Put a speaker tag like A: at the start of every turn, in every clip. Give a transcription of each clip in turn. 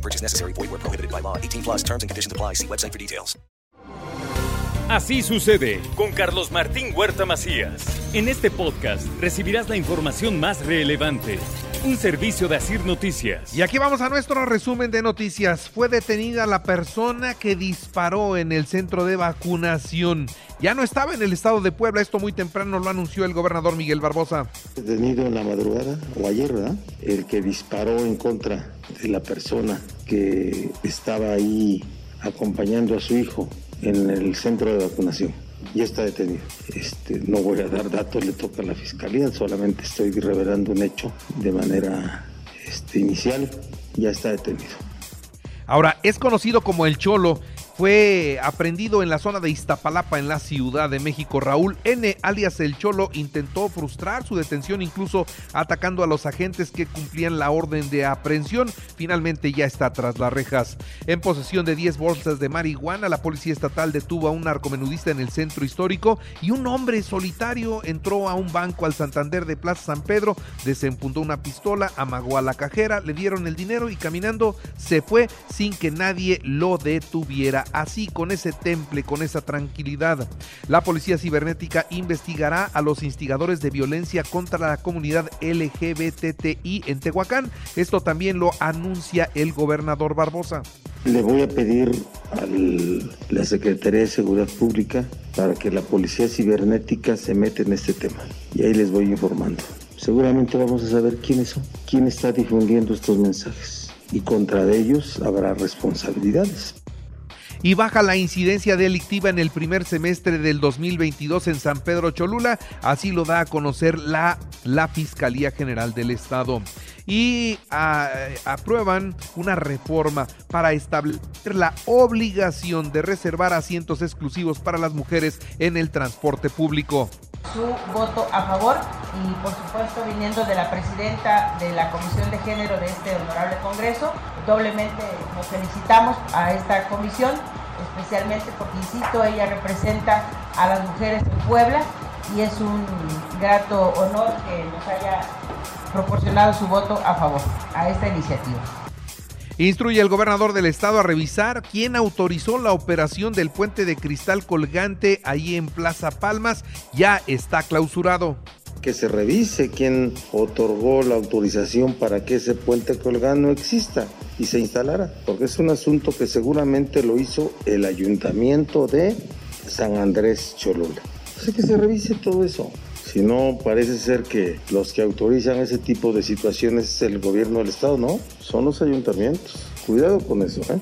A: Purchase necessary. Void where prohibited by law. 18 plus terms and conditions apply. See website for details.
B: Así sucede con Carlos Martín Huerta Macías. En este podcast recibirás la información más relevante. Un servicio de Asir Noticias.
C: Y aquí vamos a nuestro resumen de noticias. Fue detenida la persona que disparó en el centro de vacunación. Ya no estaba en el estado de Puebla. Esto muy temprano lo anunció el gobernador Miguel Barbosa.
D: Detenido en la madrugada o ayer, ¿verdad? El que disparó en contra de la persona que estaba ahí acompañando a su hijo en el centro de vacunación. Ya está detenido. Este, no voy a dar datos, le toca a la fiscalía, solamente estoy revelando un hecho de manera este, inicial. Ya está detenido.
C: Ahora, es conocido como el Cholo. Fue aprendido en la zona de Iztapalapa, en la Ciudad de México. Raúl N., alias El Cholo, intentó frustrar su detención, incluso atacando a los agentes que cumplían la orden de aprehensión. Finalmente ya está tras las rejas. En posesión de 10 bolsas de marihuana, la Policía Estatal detuvo a un narcomenudista en el centro histórico y un hombre solitario entró a un banco al Santander de Plaza San Pedro, desempuntó una pistola, amagó a la cajera, le dieron el dinero y caminando se fue sin que nadie lo detuviera así con ese temple, con esa tranquilidad. La Policía Cibernética investigará a los instigadores de violencia contra la comunidad LGBTI en Tehuacán. Esto también lo anuncia el gobernador Barbosa.
D: Le voy a pedir a la Secretaría de Seguridad Pública para que la Policía Cibernética se meta en este tema. Y ahí les voy informando. Seguramente vamos a saber quiénes son, quién está difundiendo estos mensajes. Y contra ellos habrá responsabilidades
C: y baja la incidencia delictiva en el primer semestre del 2022 en San Pedro Cholula, así lo da a conocer la, la Fiscalía General del Estado. Y aprueban una reforma para establecer la obligación de reservar asientos exclusivos para las mujeres en el transporte público
E: su voto a favor y por supuesto viniendo de la presidenta de la Comisión de Género de este honorable Congreso, doblemente nos felicitamos a esta comisión, especialmente porque, insisto, ella representa a las mujeres de Puebla y es un grato honor que nos haya proporcionado su voto a favor a esta iniciativa.
C: Instruye al gobernador del estado a revisar quién autorizó la operación del puente de cristal colgante ahí en Plaza Palmas. Ya está clausurado
D: que se revise quién otorgó la autorización para que ese puente colgante no exista y se instalara, porque es un asunto que seguramente lo hizo el ayuntamiento de San Andrés Cholula. Así que se revise todo eso. Si no, parece ser que los que autorizan ese tipo de situaciones es el gobierno del Estado, ¿no? Son los ayuntamientos. Cuidado con eso, ¿eh?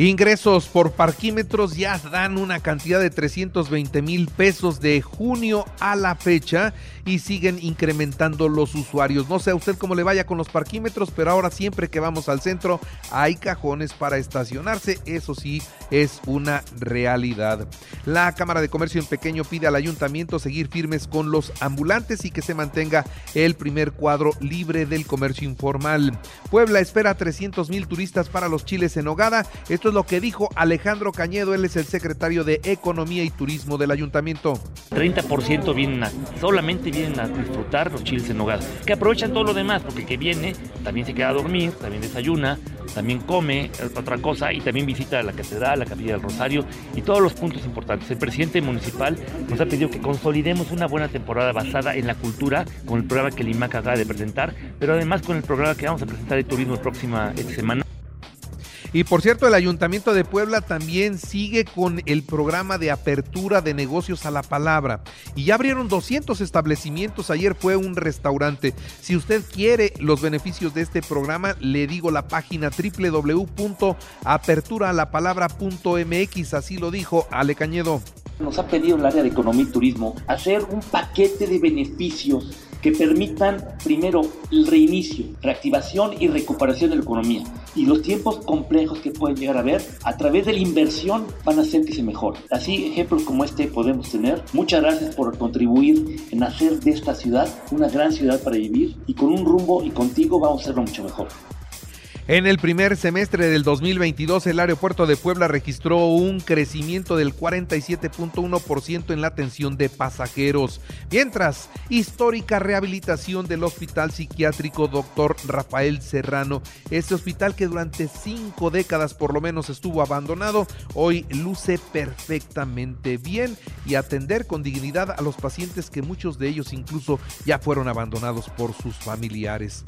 C: Ingresos por parquímetros ya dan una cantidad de 320 mil pesos de junio a la fecha y siguen incrementando los usuarios. No sé a usted cómo le vaya con los parquímetros, pero ahora siempre que vamos al centro hay cajones para estacionarse. Eso sí es una realidad. La Cámara de Comercio en Pequeño pide al ayuntamiento seguir firmes con los ambulantes y que se mantenga el primer cuadro libre del comercio informal. Puebla espera 300 mil turistas para los chiles en hogada. Esto es lo que dijo Alejandro Cañedo, él es el secretario de Economía y Turismo del ayuntamiento.
F: 30% vienen solamente vienen a disfrutar los chiles en nogada, que aprovechan todo lo demás, porque el que viene también se queda a dormir, también desayuna, también come otra cosa y también visita la catedral, la capilla del Rosario y todos los puntos importantes. El presidente municipal nos ha pedido que consolidemos una buena temporada basada en la cultura con el programa que el IMAC acaba de presentar, pero además con el programa que vamos a presentar de turismo próxima semana.
C: Y por cierto, el Ayuntamiento de Puebla también sigue con el programa de apertura de negocios a la palabra. Y ya abrieron 200 establecimientos. Ayer fue un restaurante. Si usted quiere los beneficios de este programa, le digo la página www.aperturalapalabra.mx. Así lo dijo Ale Cañedo.
G: Nos ha pedido el área de economía y turismo hacer un paquete de beneficios que permitan primero el reinicio, reactivación y recuperación de la economía. Y los tiempos complejos que pueden llegar a haber a través de la inversión van a hacer que. Así ejemplos como este podemos tener. Muchas gracias por contribuir en hacer de esta ciudad una gran ciudad para vivir y con un rumbo y contigo vamos a hacerlo mucho mejor.
C: En el primer semestre del 2022, el aeropuerto de Puebla registró un crecimiento del 47.1% en la atención de pasajeros, mientras histórica rehabilitación del Hospital Psiquiátrico Dr. Rafael Serrano, este hospital que durante cinco décadas por lo menos estuvo abandonado, hoy luce perfectamente bien y atender con dignidad a los pacientes que muchos de ellos incluso ya fueron abandonados por sus familiares.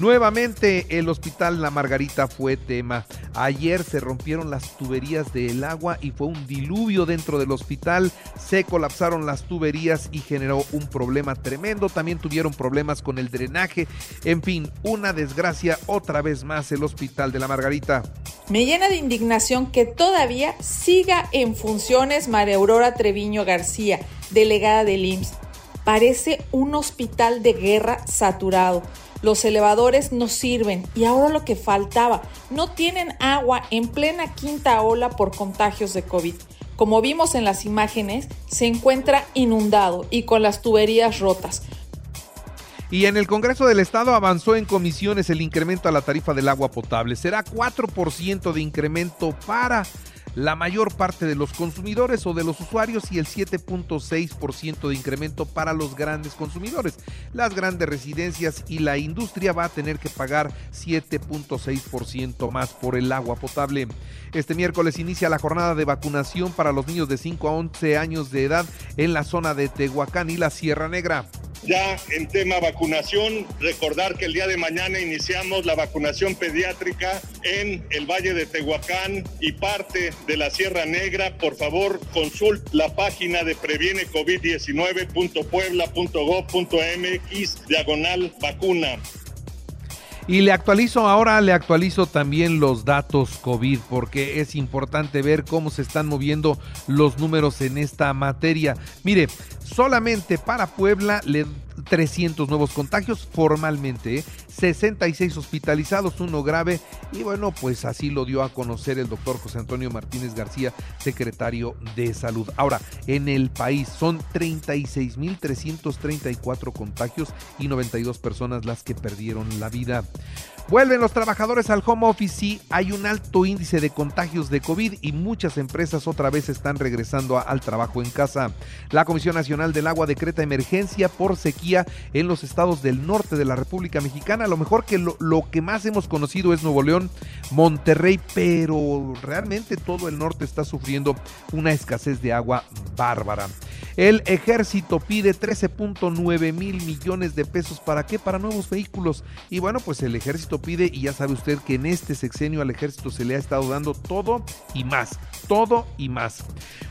C: Nuevamente el Hospital La Margarita fue tema. Ayer se rompieron las tuberías del agua y fue un diluvio dentro del hospital. Se colapsaron las tuberías y generó un problema tremendo. También tuvieron problemas con el drenaje. En fin, una desgracia otra vez más el Hospital de la Margarita.
H: Me llena de indignación que todavía siga en funciones María Aurora Treviño García, delegada del IMSS. Parece un hospital de guerra saturado. Los elevadores no sirven y ahora lo que faltaba, no tienen agua en plena quinta ola por contagios de COVID. Como vimos en las imágenes, se encuentra inundado y con las tuberías rotas.
C: Y en el Congreso del Estado avanzó en comisiones el incremento a la tarifa del agua potable. Será 4% de incremento para la mayor parte de los consumidores o de los usuarios y el 7.6% de incremento para los grandes consumidores. Las grandes residencias y la industria va a tener que pagar 7.6% más por el agua potable. Este miércoles inicia la jornada de vacunación para los niños de 5 a 11 años de edad en la zona de Tehuacán y la Sierra Negra.
I: Ya en tema vacunación, recordar que el día de mañana iniciamos la vacunación pediátrica en el Valle de Tehuacán y parte de la Sierra Negra. Por favor, consulte la página de previenecovid19.puebla.gov.mx diagonal vacuna.
C: Y le actualizo ahora, le actualizo también los datos COVID porque es importante ver cómo se están moviendo los números en esta materia. Mire, solamente para Puebla le 300 nuevos contagios formalmente, 66 hospitalizados, uno grave y bueno, pues así lo dio a conocer el doctor José Antonio Martínez García, secretario de salud. Ahora, en el país son 36.334 contagios y 92 personas las que perdieron la vida. Vuelven los trabajadores al home office y hay un alto índice de contagios de COVID y muchas empresas otra vez están regresando al trabajo en casa. La Comisión Nacional del Agua decreta emergencia por sequía en los estados del norte de la República Mexicana. A lo mejor que lo, lo que más hemos conocido es Nuevo León, Monterrey, pero realmente todo el norte está sufriendo una escasez de agua bárbara. El ejército pide 13.9 mil millones de pesos. ¿Para qué? Para nuevos vehículos. Y bueno, pues el ejército pide, y ya sabe usted que en este sexenio al ejército se le ha estado dando todo y más. Todo y más.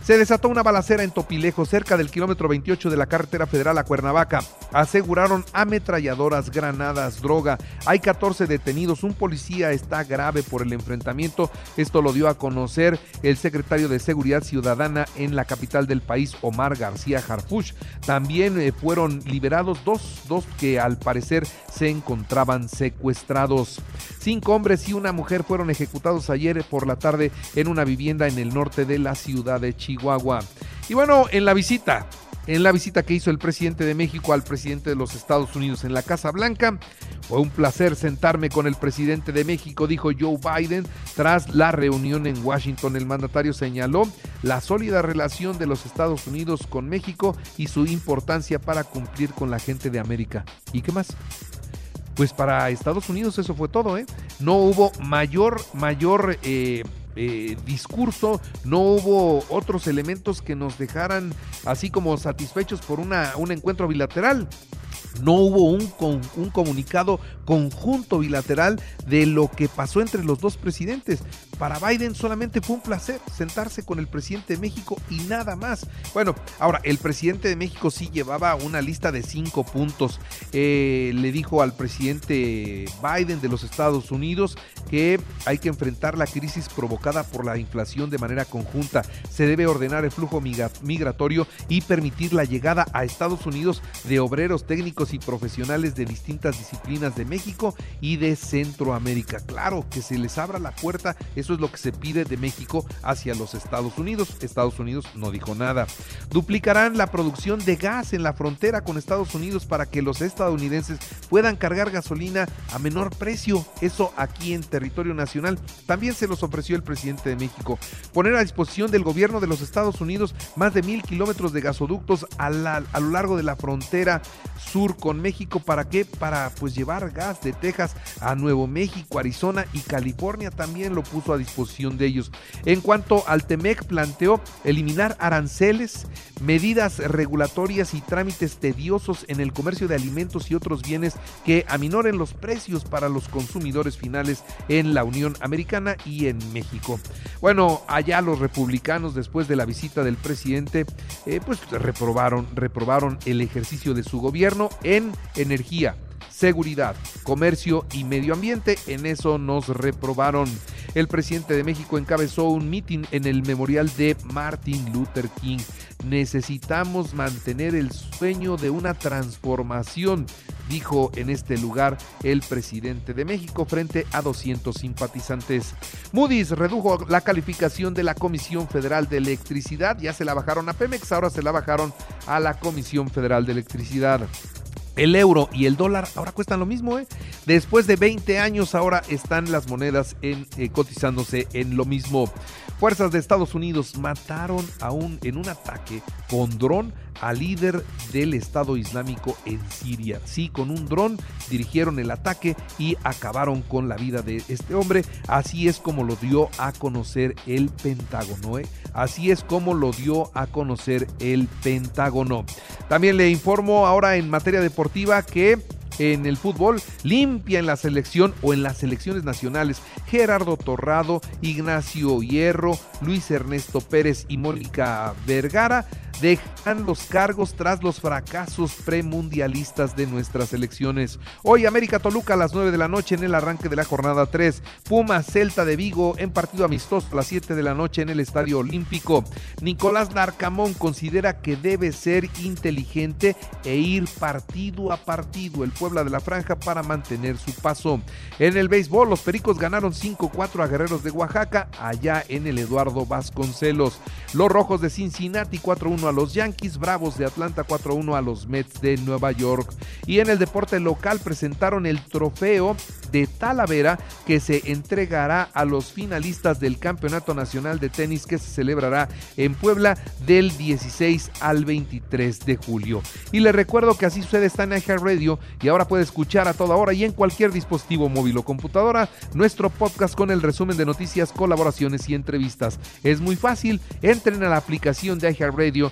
C: Se desató una balacera en Topilejo, cerca del kilómetro 28 de la carretera federal a Cuernavaca. Aseguraron ametralladoras, granadas, droga. Hay 14 detenidos. Un policía está grave por el enfrentamiento. Esto lo dio a conocer el secretario de Seguridad Ciudadana en la capital del país, Omar. García Harfuch. También eh, fueron liberados dos, dos que al parecer se encontraban secuestrados. Cinco hombres y una mujer fueron ejecutados ayer por la tarde en una vivienda en el norte de la ciudad de Chihuahua. Y bueno, en la visita en la visita que hizo el presidente de México al presidente de los Estados Unidos en la Casa Blanca. Fue un placer sentarme con el presidente de México, dijo Joe Biden. Tras la reunión en Washington, el mandatario señaló la sólida relación de los Estados Unidos con México y su importancia para cumplir con la gente de América. ¿Y qué más? Pues para Estados Unidos eso fue todo, ¿eh? No hubo mayor, mayor... Eh, eh, discurso, no hubo otros elementos que nos dejaran así como satisfechos por una, un encuentro bilateral no hubo un, un, comunicado conjunto bilateral de lo que pasó entre los dos presidentes. Para Biden solamente fue un placer sentarse con el presidente de México y nada más. Bueno, ahora, el presidente de México sí llevaba una lista de cinco puntos. Eh, le dijo al presidente Biden de los Estados Unidos que hay que enfrentar la crisis provocada por la inflación de manera conjunta. Se debe ordenar el flujo migratorio y permitir la llegada a Estados Unidos de obreros técnicos y profesionales de distintas disciplinas de México y de Centroamérica. Claro, que se les abra la puerta, eso es lo que se pide de México hacia los Estados Unidos. Estados Unidos no dijo nada. Duplicarán la producción de gas en la frontera con Estados Unidos para que los estadounidenses puedan cargar gasolina a menor precio. Eso aquí en territorio nacional. También se los ofreció el presidente de México. Poner a disposición del gobierno de los Estados Unidos más de mil kilómetros de gasoductos a, a lo largo de la frontera sur con México. ¿Para qué? Para pues llevar gas de Texas a Nuevo México, Arizona y California también lo puso a disposición de ellos. En cuanto al TEMEC planteó eliminar aranceles, medidas regulatorias y trámites tediosos en el comercio de alimentos y otros bienes que aminoren los precios para los consumidores finales en la Unión Americana y en México. Bueno, allá los republicanos después de la visita del presidente eh, pues reprobaron, reprobaron el ejercicio de su gobierno en energía seguridad, comercio y medio ambiente. En eso nos reprobaron. El presidente de México encabezó un mitin en el memorial de Martin Luther King. Necesitamos mantener el sueño de una transformación, dijo en este lugar el presidente de México frente a 200 simpatizantes. Moody's redujo la calificación de la Comisión Federal de Electricidad, ya se la bajaron a Pemex, ahora se la bajaron a la Comisión Federal de Electricidad. El euro y el dólar ahora cuestan lo mismo, ¿eh? Después de 20 años ahora están las monedas en, eh, cotizándose en lo mismo. Fuerzas de Estados Unidos mataron aún en un ataque con dron al líder del Estado Islámico en Siria. Sí, con un dron dirigieron el ataque y acabaron con la vida de este hombre. Así es como lo dio a conocer el Pentágono. ¿eh? Así es como lo dio a conocer el Pentágono. También le informo ahora en materia deportiva que en el fútbol limpia en la selección o en las selecciones nacionales. Gerardo Torrado, Ignacio Hierro, Luis Ernesto Pérez y Mónica Vergara dejan los cargos tras los fracasos premundialistas de nuestras elecciones. Hoy América Toluca a las 9 de la noche en el arranque de la jornada 3. Puma Celta de Vigo en partido amistoso a las 7 de la noche en el Estadio Olímpico. Nicolás Narcamón considera que debe ser inteligente e ir partido a partido el Puebla de la Franja para mantener su paso. En el béisbol los Pericos ganaron 5-4 a Guerreros de Oaxaca allá en el Eduardo Vasconcelos. Los Rojos de Cincinnati 4-1 a los Yankees, Bravos de Atlanta 4-1 a los Mets de Nueva York. Y en el deporte local presentaron el trofeo de Talavera que se entregará a los finalistas del Campeonato Nacional de Tenis que se celebrará en Puebla del 16 al 23 de julio. Y les recuerdo que así sucede está en Radio y ahora puede escuchar a toda hora y en cualquier dispositivo móvil o computadora nuestro podcast con el resumen de noticias, colaboraciones y entrevistas. Es muy fácil, entren a la aplicación de Radio